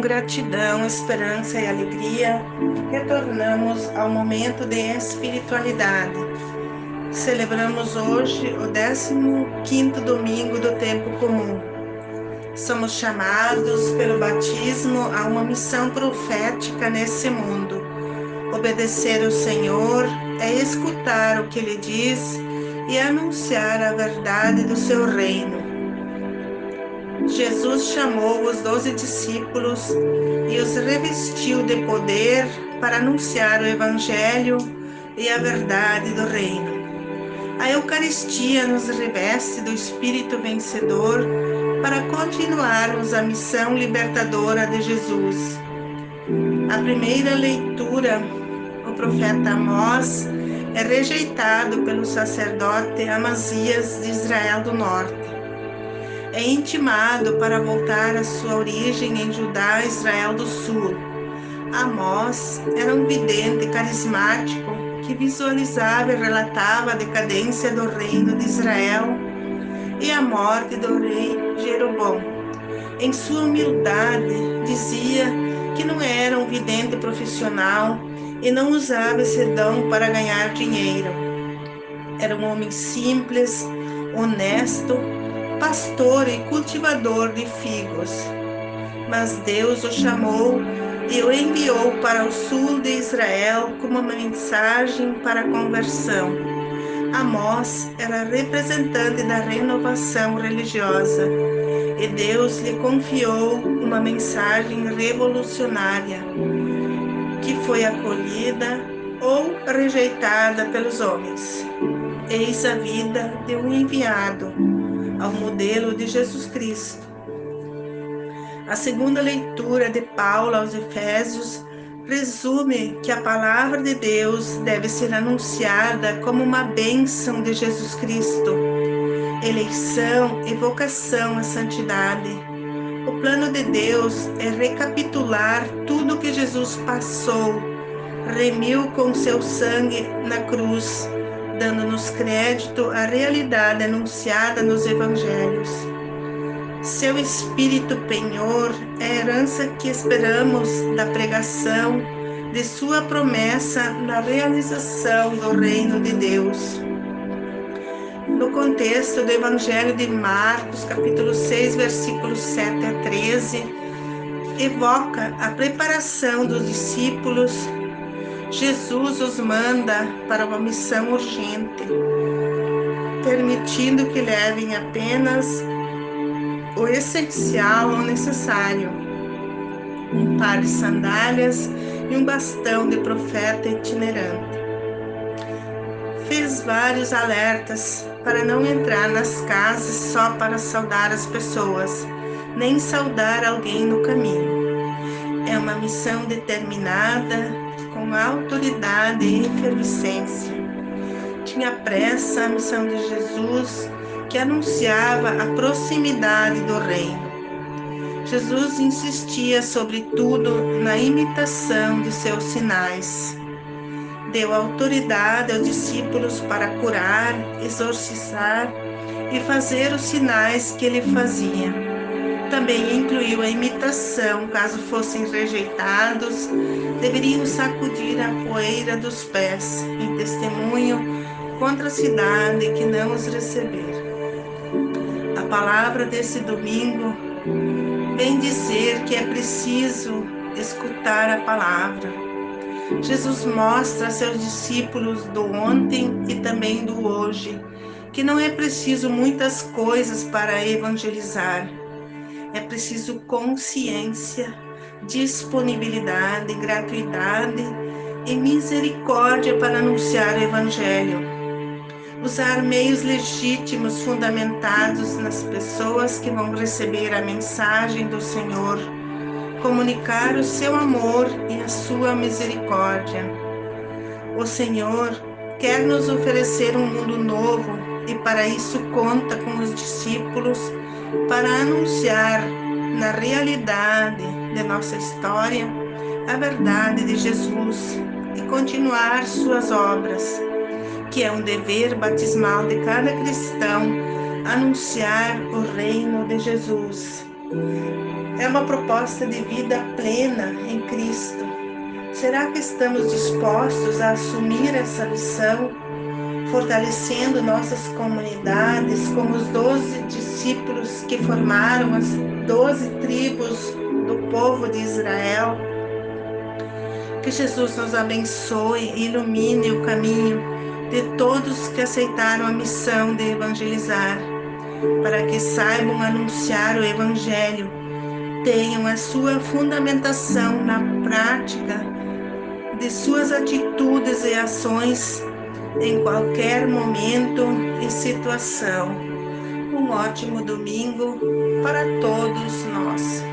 gratidão, esperança e alegria, retornamos ao momento de espiritualidade. Celebramos hoje o 15 domingo do tempo comum. Somos chamados pelo batismo a uma missão profética nesse mundo. Obedecer ao Senhor é escutar o que Ele diz e anunciar a verdade do seu reino. Jesus chamou os doze discípulos e os revestiu de poder para anunciar o Evangelho e a verdade do Reino. A Eucaristia nos reveste do Espírito vencedor para continuarmos a missão libertadora de Jesus. A primeira leitura, o profeta Amós, é rejeitado pelo sacerdote Amazias de Israel do Norte é intimado para voltar à sua origem em Judá, Israel do Sul. Amós era um vidente carismático que visualizava e relatava a decadência do reino de Israel e a morte do rei Jeroboão. Em sua humildade, dizia que não era um vidente profissional e não usava esse dom para ganhar dinheiro. Era um homem simples, honesto pastor e cultivador de figos. Mas Deus o chamou e o enviou para o sul de Israel como uma mensagem para a conversão. Amós era representante da renovação religiosa e Deus lhe confiou uma mensagem revolucionária que foi acolhida ou rejeitada pelos homens. Eis a vida de um enviado ao modelo de Jesus Cristo. A segunda leitura de Paulo aos Efésios presume que a palavra de Deus deve ser anunciada como uma bênção de Jesus Cristo, eleição e vocação à santidade. O plano de Deus é recapitular tudo que Jesus passou, remiu com seu sangue na cruz dando-nos crédito à realidade anunciada nos evangelhos. Seu espírito penhor é a herança que esperamos da pregação de sua promessa na realização do reino de Deus. No contexto do Evangelho de Marcos, capítulo 6, versículos 7 a 13, evoca a preparação dos discípulos Jesus os manda para uma missão urgente, permitindo que levem apenas o essencial ou necessário: um par de sandálias e um bastão de profeta itinerante. Fez vários alertas para não entrar nas casas só para saudar as pessoas, nem saudar alguém no caminho. É uma missão determinada com autoridade e efervescência. Tinha pressa a missão de Jesus, que anunciava a proximidade do reino. Jesus insistia, sobretudo, na imitação de seus sinais. Deu autoridade aos discípulos para curar, exorcizar e fazer os sinais que ele fazia também incluiu a imitação, caso fossem rejeitados, deveriam sacudir a poeira dos pés, em testemunho contra a cidade que não os receber. A palavra desse domingo vem dizer que é preciso escutar a palavra. Jesus mostra a seus discípulos do ontem e também do hoje que não é preciso muitas coisas para evangelizar é preciso consciência, disponibilidade, gratuidade e misericórdia para anunciar o Evangelho. Usar meios legítimos fundamentados nas pessoas que vão receber a mensagem do Senhor. Comunicar o seu amor e a sua misericórdia. O Senhor quer nos oferecer um mundo novo e para isso conta com os discípulos para anunciar na realidade de nossa história a verdade de Jesus e continuar suas obras, que é um dever batismal de cada cristão anunciar o reino de Jesus. é uma proposta de vida plena em Cristo. Será que estamos dispostos a assumir essa missão, fortalecendo nossas comunidades como os doze discípulos que formaram as doze tribos do povo de Israel? Que Jesus nos abençoe e ilumine o caminho de todos que aceitaram a missão de evangelizar, para que saibam anunciar o Evangelho, tenham a sua fundamentação na prática de suas atitudes e ações em qualquer momento e situação. Um ótimo domingo para todos nós.